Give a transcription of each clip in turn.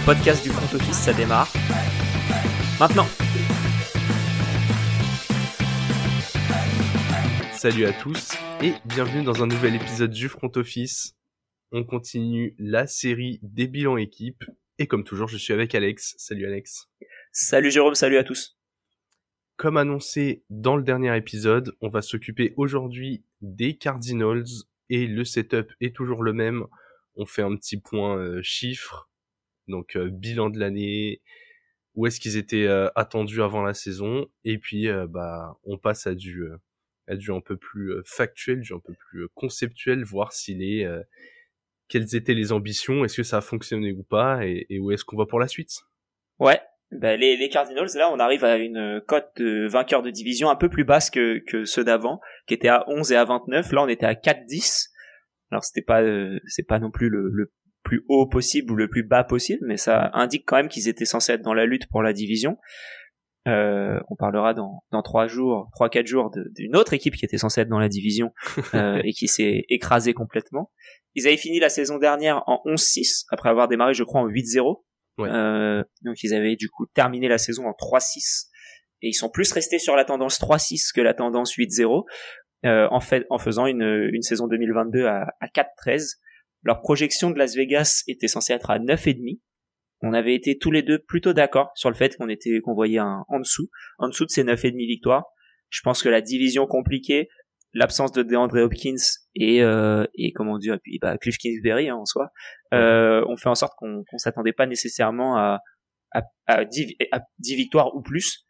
le podcast du front office, ça démarre. Maintenant Salut à tous et bienvenue dans un nouvel épisode du front office. On continue la série des bilans équipes et comme toujours je suis avec Alex. Salut Alex. Salut Jérôme, salut à tous. Comme annoncé dans le dernier épisode, on va s'occuper aujourd'hui des Cardinals et le setup est toujours le même. On fait un petit point euh, chiffre, donc euh, bilan de l'année, où est-ce qu'ils étaient euh, attendus avant la saison, et puis bah on passe à du à du un peu plus factuel, du un peu plus conceptuel, voir s'il est quelles étaient les ambitions, est-ce que ça a fonctionné ou pas, et, où est-ce qu'on va pour la suite. Ouais, ben, les, Cardinals, là, on arrive à une cote de vainqueur de division un peu plus basse que, que ceux d'avant, qui étaient à 11 et à 29. Là, on était à 4-10. Alors, c'était pas, euh, c'est pas non plus le, plus haut possible ou le plus bas possible, mais ça indique quand même qu'ils étaient censés être dans la lutte pour la division. Euh, on parlera dans dans trois jours, trois quatre jours d'une autre équipe qui était censée être dans la division euh, et qui s'est écrasée complètement. Ils avaient fini la saison dernière en 11-6 après avoir démarré, je crois, en 8-0. Euh, donc ils avaient du coup terminé la saison en 3-6 et ils sont plus restés sur la tendance 3-6 que la tendance 8-0 euh, en fait en faisant une, une saison 2022 à, à 4-13. Leur projection de Las Vegas était censée être à 9,5. On avait été tous les deux plutôt d'accord sur le fait qu'on était qu'on voyait un en dessous, en dessous de ces 9,5 victoires. Je pense que la division compliquée, l'absence de DeAndre Hopkins et euh, et comment dire et puis bah Cliff Kingsbury hein, en soi euh, on fait en sorte qu'on qu'on s'attendait pas nécessairement à à, à, 10, à 10 victoires ou plus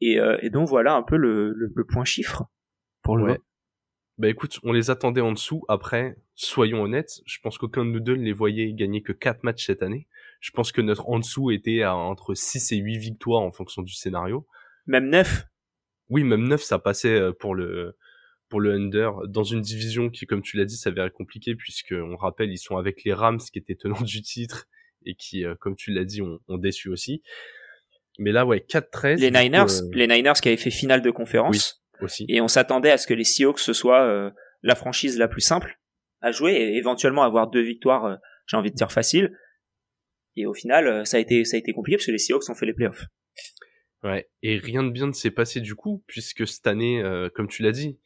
et, euh, et donc voilà un peu le, le, point chiffre pour le bah écoute on les attendait en dessous après soyons honnêtes je pense qu'aucun de nous deux ne les voyait gagner que 4 matchs cette année je pense que notre en dessous était à entre 6 et 8 victoires en fonction du scénario même 9 oui même 9 ça passait euh, pour le pour le under dans une division qui, comme tu l'as dit, s'avérait compliquée puisque on rappelle ils sont avec les Rams qui étaient tenants du titre et qui, euh, comme tu l'as dit, ont, déçu aussi. Mais là, ouais, 4-13. Les Niners, euh, les Niners qui avaient fait finale de conférence. Aussi. Et on s'attendait à ce que les Seahawks ce soit euh, la franchise la plus simple à jouer et éventuellement avoir deux victoires, j'ai envie de dire facile. Et au final, ça a été, ça a été compliqué parce que les Seahawks ont fait les playoffs. Ouais. Et rien de bien ne s'est passé du coup, puisque cette année, comme tu l'as dit,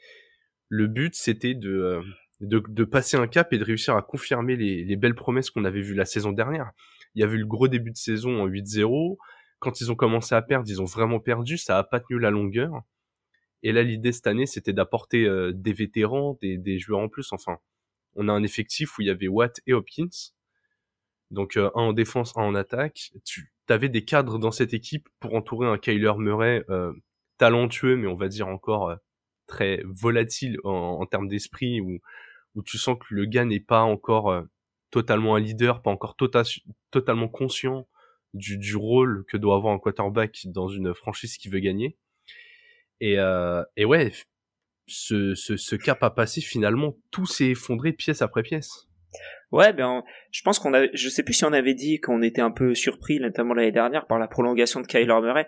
le but c'était euh, de, de, passer un cap et de réussir à confirmer les, les belles promesses qu'on avait vues la saison dernière. Il y avait eu le gros début de saison en 8-0. Quand ils ont commencé à perdre, ils ont vraiment perdu. Ça a pas tenu la longueur. Et là, l'idée cette année, c'était d'apporter euh, des vétérans, des, des, joueurs en plus. Enfin, on a un effectif où il y avait Watt et Hopkins. Donc euh, un en défense, un en attaque. Tu avais des cadres dans cette équipe pour entourer un Kyler Murray talentueux, mais on va dire encore très volatile en, termes d'esprit où, où tu sens que le gars n'est pas encore euh, totalement un leader, pas encore tota-, totalement conscient du, du rôle que doit avoir un quarterback dans une franchise qui veut gagner. Et, euh, et ouais, ce, ce, ce cap à passer finalement, tout s'est effondré pièce après pièce. Ouais, ben, je pense qu'on avait, je sais plus si on avait dit qu'on était un peu surpris, notamment l'année dernière, par la prolongation de Kyler Murray.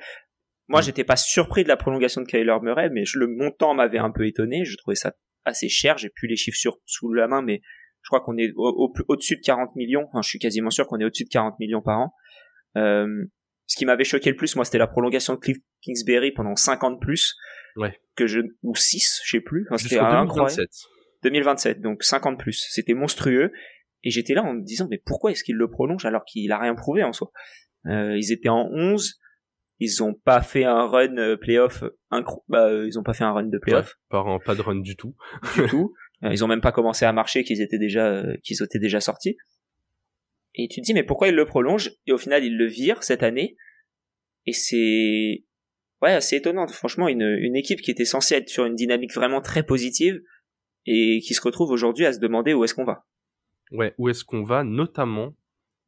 Moi, mm. j'étais pas surpris de la prolongation de Kyler Murray, mais le montant m'avait un peu étonné. Je trouvais ça assez cher. J'ai plus les chiffres sur, sous la main, mais je crois qu'on est au, au-dessus de 40 millions. Enfin, je suis quasiment sûr qu'on est au-dessus de 40 millions par an. Euh, ce qui m'avait choqué le plus, moi, c'était la prolongation de Cliff Kingsbury pendant 50 plus. Ouais. Que je, ou 6, je sais plus. Enfin, c'était 2027. 2027, donc 50 plus. C'était monstrueux. Et j'étais là en me disant, mais pourquoi est-ce qu'il le prolonge alors qu'il a rien prouvé en soi? Euh, ils étaient en 11, ils ont pas fait un run euh, playoff bah, euh, ils ont pas fait un run de playoff pas, pas de run du tout du tout euh, ils ont même pas commencé à marcher qu'ils étaient déjà qu'ils étaient déjà sortis et tu te dis mais pourquoi ils le prolongent et au final ils le virent cette année. Et c'est ouais c'est étonnant. Franchement une, une équipe qui était censée être sur une dynamique vraiment très positive et qui se retrouve aujourd'hui à se demander où est-ce qu'on va. Ouais où est-ce qu'on va notamment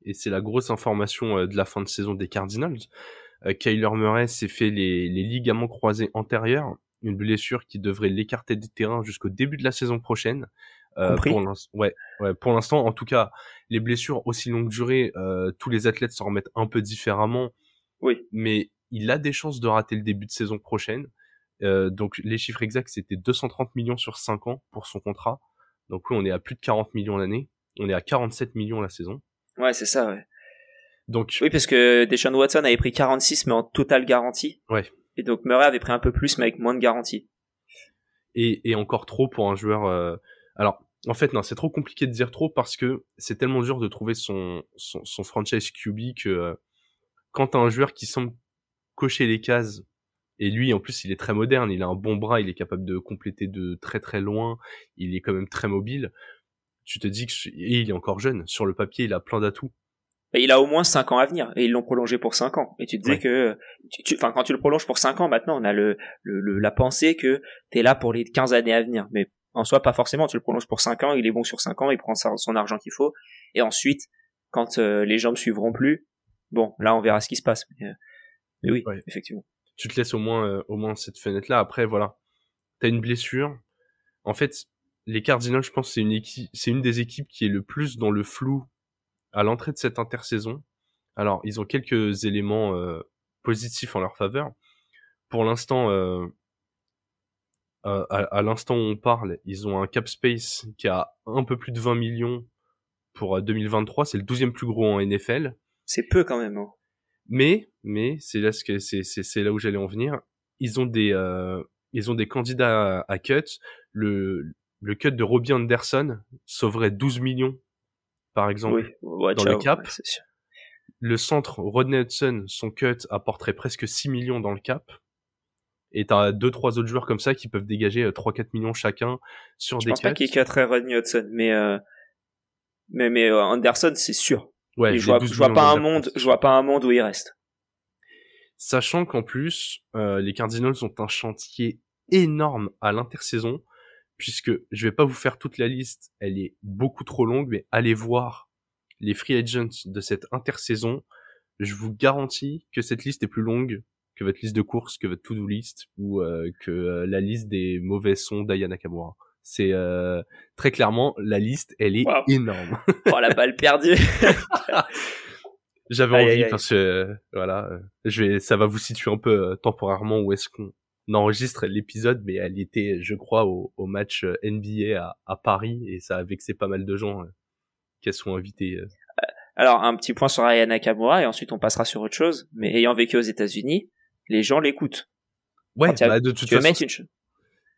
et c'est la grosse information de la fin de saison des Cardinals euh, Kyler Murray s'est fait les, ligaments croisés antérieurs, une blessure qui devrait l'écarter des terrains jusqu'au début de la saison prochaine. Euh, pour ouais, ouais, pour l'instant, en tout cas, les blessures aussi longue durée, euh, tous les athlètes s'en remettent un peu différemment. Oui. Mais il a des chances de rater le début de saison prochaine. Euh, donc les chiffres exacts, c'était 230 millions sur 5 ans pour son contrat. Donc oui, on est à plus de 40 millions l'année. On est à 47 millions la saison. Ouais, c'est ça, ouais. Donc oui, parce que Deshaun Watson avait pris 46 mais en total garantie. Ouais. Et donc Murray avait pris un peu plus mais avec moins de garantie. Et, et encore trop pour un joueur. Euh... Alors en fait non, c'est trop compliqué de dire trop parce que c'est tellement dur de trouver son son, son franchise QB que euh, quand t'as un joueur qui semble cocher les cases et lui, en plus, il est très moderne, il a un bon bras, il est capable de compléter de très très loin, il est quand même très mobile. Tu te dis que et il est encore jeune. Sur le papier, il a plein d'atouts. Il a au moins 5 ans à venir et ils l'ont prolongé pour 5 ans. Et tu te dis que, enfin, quand tu le prolonges pour 5 ans, maintenant, on a le, le, la pensée que t'es là pour les 15 années à venir. Mais en soi, pas forcément. Tu le prolonges pour 5 ans, il est bon sur 5 ans, il prend son argent qu'il faut. Et ensuite, quand euh, les gens ne suivront plus, bon, là, on verra ce qui se passe. Mais, euh, mais oui, effectivement. Tu te laisses au moins euh, au moins cette fenêtre là après voilà. T'as une blessure. En fait les Cardinals je pense c'est une équipe c'est une des équipes qui est le plus dans le flou à l'entrée de cette intersaison. Alors ils ont quelques éléments euh, positifs en leur faveur. Pour l'instant euh, à, à l'instant où on parle ils ont un cap space qui a un peu plus de 20 millions pour 2023 c'est le 12e plus gros en NFL c'est peu quand même hein. Mais, mais c'est là ce que c'est, c'est, là où j'allais en venir. Ils ont des, euh, ils ont des candidats à, cut. Le, le cut de Robbie Anderson sauverait 12 millions, par exemple, dans le cap. le centre Rodney Hudson, son cut apporterait presque 6 millions dans le cap. Et t'as deux trois autres joueurs comme ça qui peuvent dégager 3-4 euh, millions chacun sur des cuts. Je pense pas qu'il cutterait Rodney Hudson, mais euh, mais mais euh, Anderson c'est sûr. Ouais, je vois, je vois pas un monde, je vois pas un monde où il reste. Sachant qu'en plus, euh, les Cardinals ont un chantier énorme à l'intersaison, puisque je vais pas vous faire toute la liste, elle est beaucoup trop longue, mais allez voir les free agents de cette intersaison. Je vous garantis que cette liste est plus longue que votre liste de courses, que votre to-do list, ou euh, que euh, la liste des mauvais sons d'Ayana Kamura. C'est euh, très clairement la liste, elle est énorme. oh la balle perdue. J'avais envie parce que voilà, je vais, ça va vous situer un peu euh, temporairement où est-ce qu'on enregistre l'épisode, mais elle était, je crois, au, au match euh, NBA à, à, Paris et ça a vexé pas mal de gens euh, qu'elles soient invitées. Alors un petit point sur Ayana Nakamura et ensuite on passera sur autre chose. Mais ayant vécu aux États-Unis, les gens l'écoutent. Ouais, bah, de toute façon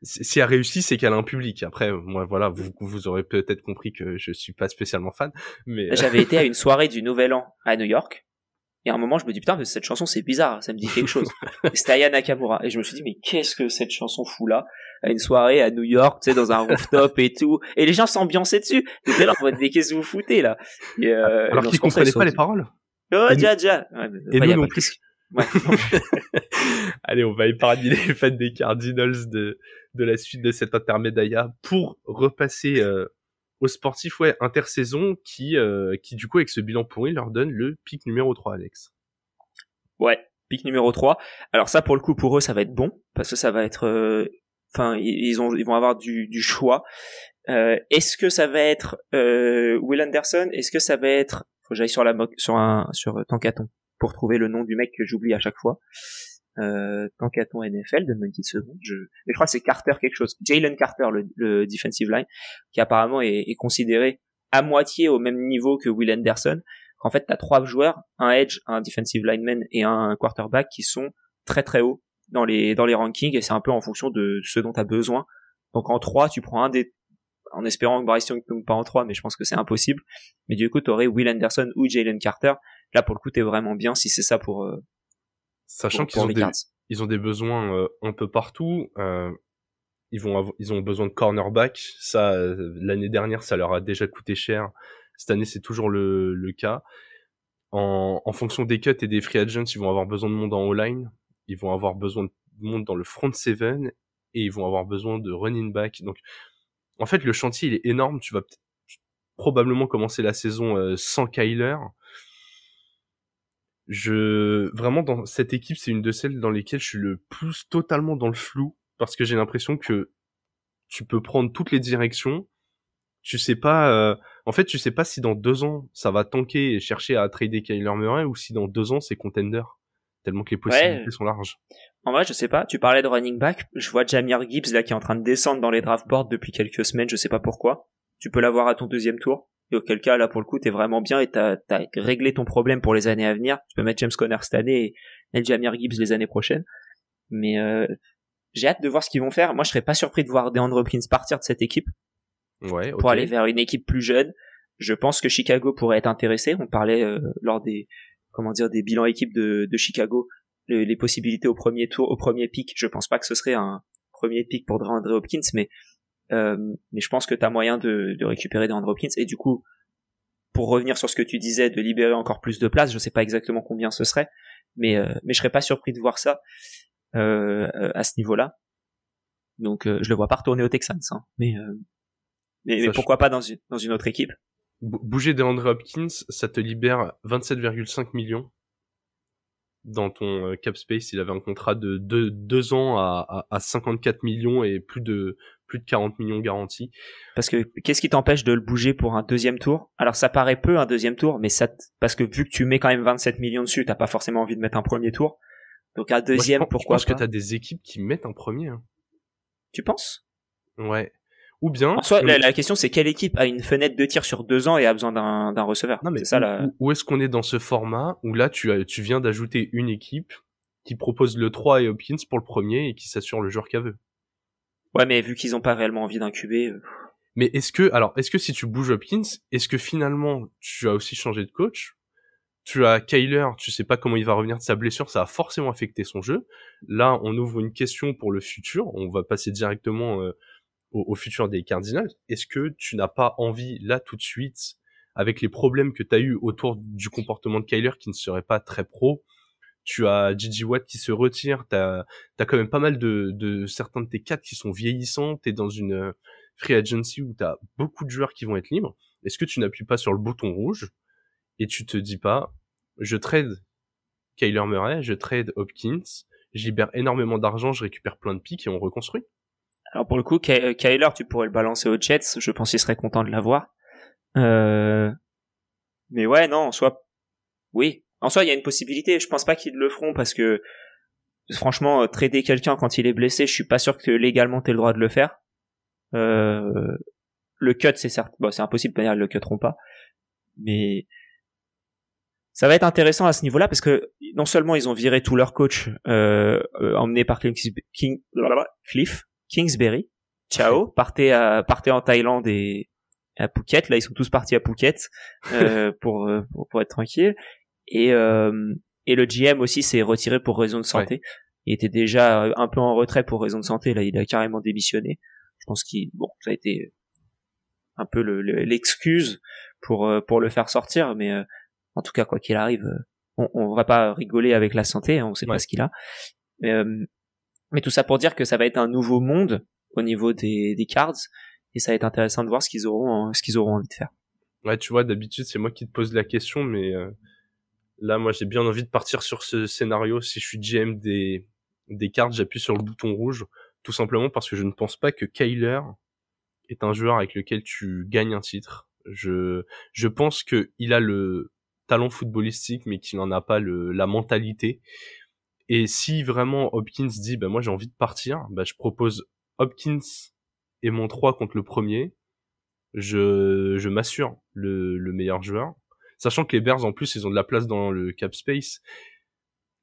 si elle réussit, c'est qu'elle a un public. Après, moi, voilà, vous, vous aurez peut-être compris que je suis pas spécialement fan, mais j'avais été à une soirée du Nouvel An à New York. Et à un moment, je me dis putain, mais cette chanson c'est bizarre, ça me dit quelque chose. C'était Aya Nakamura et je me suis dit mais qu'est-ce que cette chanson fout là? À une soirée à New York, tu sais, dans un rooftop et tout. Et les gens s'ambiançaient dessus. T'étais là mais qu'est-ce que vous foutez là? Et euh, Alors qu'ils comprenaient pas les paroles. Oh, déjà, déjà. et nous non plus. Allez, on va épargner les fans des Cardinals de, de la suite de cet intermédiaire pour repasser euh, aux sportifs, ouais, intersaison qui, euh, qui du coup, avec ce bilan pourri, leur donne le pic numéro 3, Alex. Ouais, pic numéro 3. Alors ça, pour le coup, pour eux, ça va être bon, parce que ça va être... Euh, enfin, ils, ont, ils vont avoir du, du choix. Est-ce que ça va être Will Anderson? Est-ce que ça va être... Faut que j'aille sur la sur un sur Tankaton pour trouver le nom du mec que j'oublie à chaque fois. Euh, tant qu'à ton NFL, de une petite seconde. Je, je crois que c'est Carter quelque chose. Jalen Carter, le, le, defensive line, qui apparemment est, est, considéré à moitié au même niveau que Will Anderson. En fait, t'as trois joueurs, un edge, un defensive lineman et un quarterback qui sont très très hauts dans les dans les rankings et c'est un peu en fonction de ce dont t'as besoin. Donc en trois, tu prends un des en espérant que Bryce Young tombe pas en trois, mais je pense que c'est impossible. Mais du coup, t'aurais Will Anderson ou Jalen Carter Là, pour le coup, t'es vraiment bien si c'est ça pour. Euh, Sachant qu'ils ont, des, ils ont des besoins euh, un peu partout. Euh, ils vont ils ont besoin de cornerback. Ça, l'année dernière, ça leur a déjà coûté cher. Cette année, c'est toujours le, le cas. En, en, fonction des cuts et des free agents, ils vont avoir besoin de monde en O-line. Ils vont avoir besoin de monde dans le front seven et ils vont avoir besoin de running back. Donc, en fait, le chantier il est énorme. Tu vas probablement commencer la saison sans Kyler je vraiment dans cette équipe, c'est une de celles dans lesquelles je suis le plus totalement dans le flou parce que j'ai l'impression que tu peux prendre toutes les directions. Tu sais pas, euh, en fait, tu sais pas si dans deux ans ça va tanker et chercher à trader Kyler Murray ou si dans deux ans c'est contender. Tellement que les possibilités sont larges. En vrai, je sais pas. Tu parlais de running back. Je vois Jamir Gibbs là qui est en train de descendre dans les draft boards depuis quelques semaines. Je sais pas pourquoi. Tu peux l'avoir à ton deuxième tour? Et auquel cas là pour le coup t'es vraiment bien et t'as as réglé ton problème pour les années à venir. Tu peux mettre James Conner cette année et Jamir Gibbs les années prochaines. Mais euh, j'ai hâte de voir ce qu'ils vont faire. Moi je serais pas surpris de voir DeAndre Hopkins partir de cette équipe ouais, pour aller vers une équipe plus jeune. Je pense que Chicago pourrait être intéressé. On parlait euh, lors des comment dire des bilans équipes de, de Chicago les, possibilités au premier tour, au premier pic. Je pense pas que ce serait un premier pic pour DeAndre Hopkins, mais mais je pense que tu as moyen de, de récupérer DeAndre Hopkins et du coup pour revenir sur ce que tu disais de libérer encore plus de place, je sais pas exactement combien ce serait, mais euh, mais je serais pas surpris de voir ça euh, à ce niveau-là. Donc je le vois pas retourner aux Texans, hein, mais, mais, pourquoi pas dans une dans une autre équipe. Bouger DeAndre Hopkins, ça te libère 27,5 millions dans ton euh, cap space, il avait un contrat de deux, ans à, à, 54 millions et plus de plus de 40 millions garantis. Parce que qu'est-ce qui t'empêche de le bouger pour un deuxième tour? Alors ça paraît peu un deuxième tour, mais ça parce que vu que tu mets quand même 27 millions dessus, t'as pas forcément envie de mettre un premier tour. Donc un deuxième, Moi, je pourquoi Je pense que t'as des équipes qui mettent un premier. Hein. Tu penses? Ouais. Ou bien. En soi, la, question c'est quelle équipe a une fenêtre de tir sur deux ans et a besoin d'un receveur? Non mais ça là. Où, est-ce qu'on est dans ce format où là tu as, tu viens d'ajouter une équipe qui propose le 3 et Hopkins pour le premier et qui s'assure le joueur qu'elle veut? Ouais, mais vu qu'ils ont pas réellement envie d'incuber. Euh, mais est-ce que, alors, est-ce que si tu bouges Hopkins, est-ce que finalement tu as aussi changé de coach? Tu as Kyler, tu sais pas comment il va revenir de sa blessure, ça a forcément affecté son jeu. Là, on ouvre une question pour le futur. On va passer directement euh, au, futur des Cardinals, est-ce que tu n'as pas envie là tout de suite, avec les problèmes que tu as eu autour du comportement de Kyler qui ne serait pas très pro, tu as Gigi Watt qui se retire, tu as, quand même pas mal de, de certains de tes quatre qui sont vieillissants, tu dans une euh, free agency où tu beaucoup de joueurs qui vont être libres, est-ce que tu n'appuies pas sur le bouton rouge et tu te dis pas, je trade Kyler Murray, je trade Hopkins, je libère énormément d'argent, je récupère plein de pics et on reconstruit? Alors pour le coup, euh, Kyler, tu pourrais le balancer aux Jets. Je pense qu'il serait content de l'avoir. Euh... Mais ouais, non, en soi, oui. En soi, il y a une possibilité. Je pense pas qu'ils le feront parce que, franchement, euh, trader quelqu'un quand il est blessé, je suis pas sûr que légalement t'aies le droit de le faire. Euh... Le cut, c'est certes, bon, c'est impossible de ils le cutteront pas. Mais ça va être intéressant à ce niveau-là parce que non seulement ils ont viré tous leurs coachs euh, emmenés par King, Cliff, Kingsbury. Ciao. partez à, partez en Thaïlande et à Phuket. Là, ils sont tous partis à Phuket euh, pour, pour, pour être tranquille. Et euh, et le GM aussi s'est retiré pour raison de santé. Il était déjà un peu en retrait pour raison de santé. Là, il a carrément démissionné. Je pense qu'il bon, ça a été un peu l'excuse pour pour le faire sortir, mais euh, en tout cas quoi qu'il arrive, on, on va pas rigoler avec la santé. Hein, on sait pas ce qu'il a. Euh, mais tout ça pour dire que ça va être un nouveau monde au niveau des, des cards et ça va être intéressant de voir ce qu'ils auront ce qu'ils auront envie de faire. Ouais, tu vois, d'habitude c'est moi qui te pose la question, mais euh, là moi j'ai bien envie de partir sur ce scénario. Si je suis GM des des cartes, j'appuie sur le bouton rouge, tout simplement parce que je ne pense pas que Kyler est un joueur avec lequel tu gagnes un titre. Je je pense que il a le talent footballistique, mais qu'il n'en a pas le la mentalité. Et si vraiment Hopkins dit, bah moi j'ai envie de partir, bah je propose Hopkins et mon 3 contre le premier. Je, je m'assure le, le meilleur joueur. Sachant que les Bears en plus ils ont de la place dans le cap space.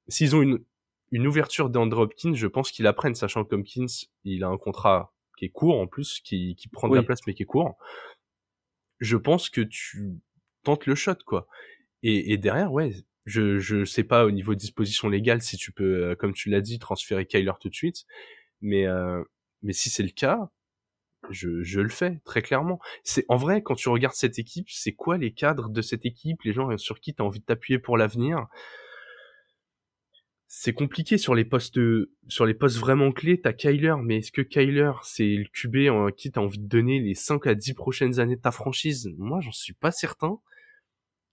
S'ils ont une, une ouverture d'Andre Hopkins, je pense qu'ils apprennent, sachant que Hopkins, il a un contrat qui est court en plus, qui, qui prend de la place mais qui est court. Je pense que tu tentes le shot, quoi. Et, et derrière, ouais, je je sais pas au niveau disposition légale si tu peux, euh, comme tu l'as dit, transférer Kyler tout de suite, mais euh, mais si c'est le cas, je, je le fais très clairement. C'est en vrai quand tu regardes cette équipe, c'est quoi les cadres de cette équipe, les gens sur qui tu as envie de t'appuyer pour l'avenir? C'est compliqué sur les postes sur les postes vraiment clés, t'as Kyler, mais est-ce que Kyler c'est le QB en qui t'as envie de donner les 5 à 10 prochaines années de ta franchise? Moi, j'en suis pas certain.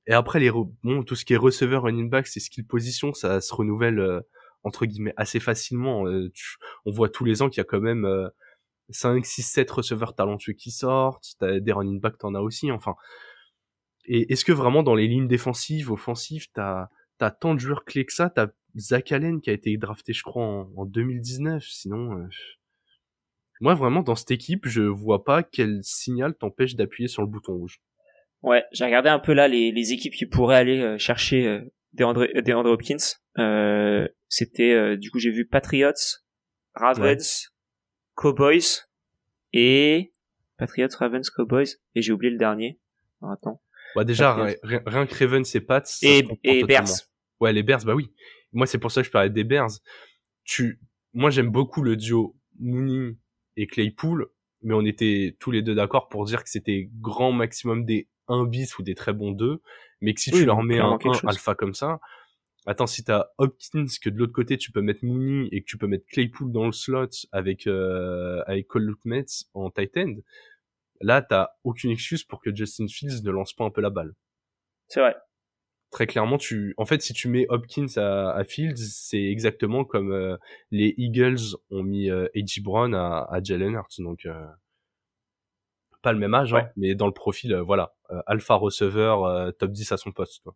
Et après, les bon, tout ce qui est receveur, running back, c'est skill position, ça se renouvelle euh, entre guillemets assez facilement. Euh, on voit tous les ans qu'il y a quand même 5, 6, 7 receveurs talentueux qui sortent. T'as des running back, t'en as aussi. Enfin, et est-ce que vraiment dans les lignes défensives, offensives, t'as as tant de joueurs clés que ça? T'as Zach Allen qui a été drafté, je crois, en, 2019. Sinon, euh, moi vraiment dans cette équipe, je vois pas quel signal t'empêche d'appuyer sur le bouton rouge. Ouais, j'ai regardé un peu là les, les équipes qui pourraient aller chercher euh, DeAndre, DeAndre Hopkins. Euh, C'était du coup j'ai vu Patriots, Ravens, Cowboys et Patriots, Ravens, Cowboys et j'ai oublié le dernier. attends. Bah déjà rien, rien, que Ravens et Pats et, et Bears. Ouais les Bears bah oui. Moi c'est pour ça que je parlais des Bears. Tu moi j'aime beaucoup le duo Mooney et Claypool mais on était tous les deux d'accord pour dire que c'était grand maximum des 1 bis ou des très bons 2, mais que si tu leur mets un 1 alpha comme ça, attends, si t'as Hopkins, que de l'autre côté tu peux mettre Mooney et que tu peux mettre Claypool dans le slot avec, euh, avec Cole en tight end, là t'as aucune excuse pour que Justin Fields ne lance pas un peu la balle. C'est vrai. Très clairement, tu, en fait, si tu mets Hopkins à, à Fields, c'est exactement comme euh, les Eagles ont mis euh, A.J. Brown à, à Jalen Hurts. Donc, euh, pas le même âge, hein, mais dans le profil, euh, voilà, euh, alpha receveur, euh, top 10 à son poste. Quoi.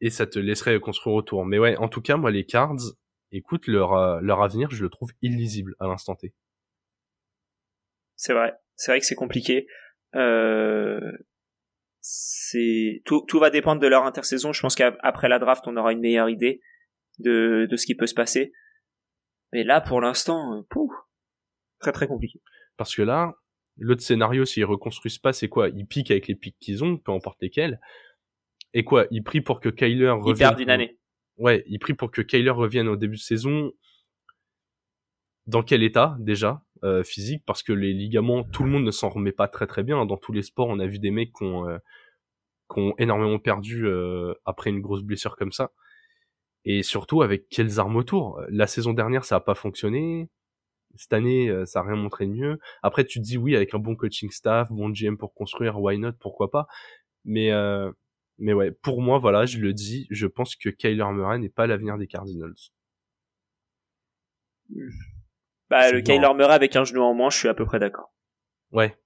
Et ça te laisserait construire autour. Mais ouais, en tout cas, moi, les cards, écoute, leur, leur avenir, je le trouve illisible à l'instant T. C'est vrai, c'est vrai que c'est compliqué. c'est tout, tout va dépendre de leur intersaison. Je pense qu'après la draft, on aura une meilleure idée de, de ce qui peut se passer. Mais là, pour l'instant, très très compliqué. Parce que là, L'autre scénario, s'ils reconstruisent pas, c'est quoi? Ils piquent avec les pics qu'ils ont, peu importe lesquels. Et quoi Ils prient pour que Kyler revienne. Ils perdent une année. Ouais, ils prient pour que Kyler revienne au début de saison. Dans quel état déjà euh, physique? Parce que les ligaments, tout le monde ne s'en remet pas très très bien. Dans tous les sports, on a vu des mecs qui ont, euh, énormément perdu euh, après une grosse blessure comme ça. Et surtout avec quelles armes autour? La saison dernière, ça a pas fonctionné cette année, euh, ça a rien montré de mieux. Après, tu te dis oui, avec un bon coaching staff, bon GM pour construire, why not, pourquoi pas? Mais euh, mais ouais, pour moi, voilà, je le dis, je pense que Kyler Murray n'est pas l'avenir des Cardinals. Bah, le Kyler Murray avec un genou en moins, je suis à peu près d'accord. Ouais.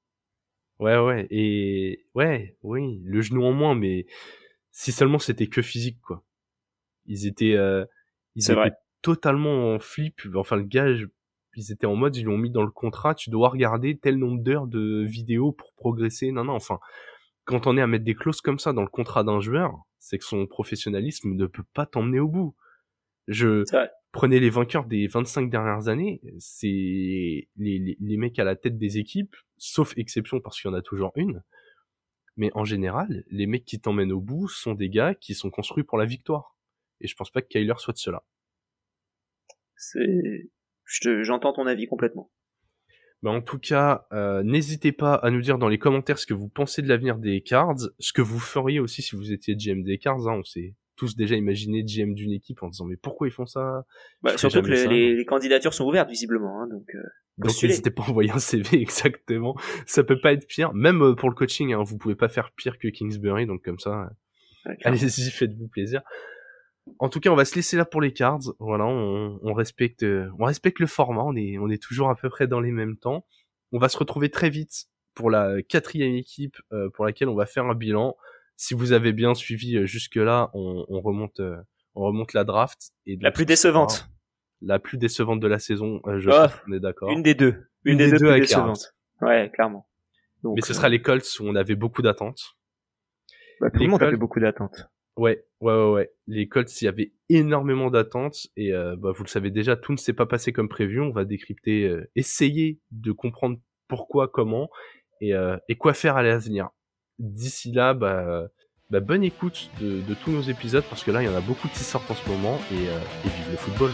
Ouais, ouais. Et ouais, oui, le genou en moins, mais si seulement c'était que physique, quoi. Ils étaient, euh, ils étaient totalement en flip. Enfin, le gars, ils étaient en mode, ils l'ont mis dans le contrat, tu dois regarder tel nombre d'heures de vidéos pour progresser. Non, non, enfin, quand on est à mettre des clauses comme ça dans le contrat d'un joueur, c'est que son professionnalisme ne peut pas t'emmener au bout. Je prenais les vainqueurs des 25 dernières années, c'est les, les, les, mecs à la tête des équipes, sauf exception parce qu'il y en a toujours une. Mais en général, les mecs qui t'emmènent au bout sont des gars qui sont construits pour la victoire. Et je pense pas que Kyler soit de cela. C'est j'entends ton avis complètement. Bah en tout cas, euh, n'hésitez pas à nous dire dans les commentaires ce que vous pensez de l'avenir des cards, ce que vous feriez aussi si vous étiez GM des cards. Hein, on s'est tous déjà imaginé GM d'une équipe en disant mais pourquoi ils font ça? Bah, Surtout que les, les, candidatures sont ouvertes visiblement, hein, donc. Euh, donc n'hésitez pas à envoyer un CV exactement. Ça peut pas être pire, même euh, pour le coaching. Hein, vous pouvez pas faire pire que Kingsbury, donc comme ça, allez-y, faites-vous plaisir. En tout cas, on va se laisser là pour les cards. Voilà, on, respecte, on respecte le format. On est, on est toujours à peu près dans les mêmes temps. On va se retrouver très vite pour la quatrième équipe euh, pour laquelle on va faire un bilan. Si vous avez bien suivi euh, jusque là, on, remonte, euh, on remonte la draft et la plus décevante. La plus décevante de la saison, je oh, on est d'accord. Une des deux. Une, des, deux, décevantes. Ouais, clairement. Mais ce sera les Colts où on avait beaucoup d'attentes. Bah, tout le monde avait beaucoup d'attentes. Ouais, ouais, ouais, ouais. Les Colts, il y avait énormément d'attentes et euh, bah, vous le savez déjà, tout ne s'est pas passé comme prévu. On va décrypter, euh, essayer de comprendre pourquoi, comment et, euh, et quoi faire à l'avenir. D'ici là, bah, bah, bonne écoute de, de, tous nos épisodes parce que là, il y en a beaucoup qui sortent en ce moment et, et vive le football.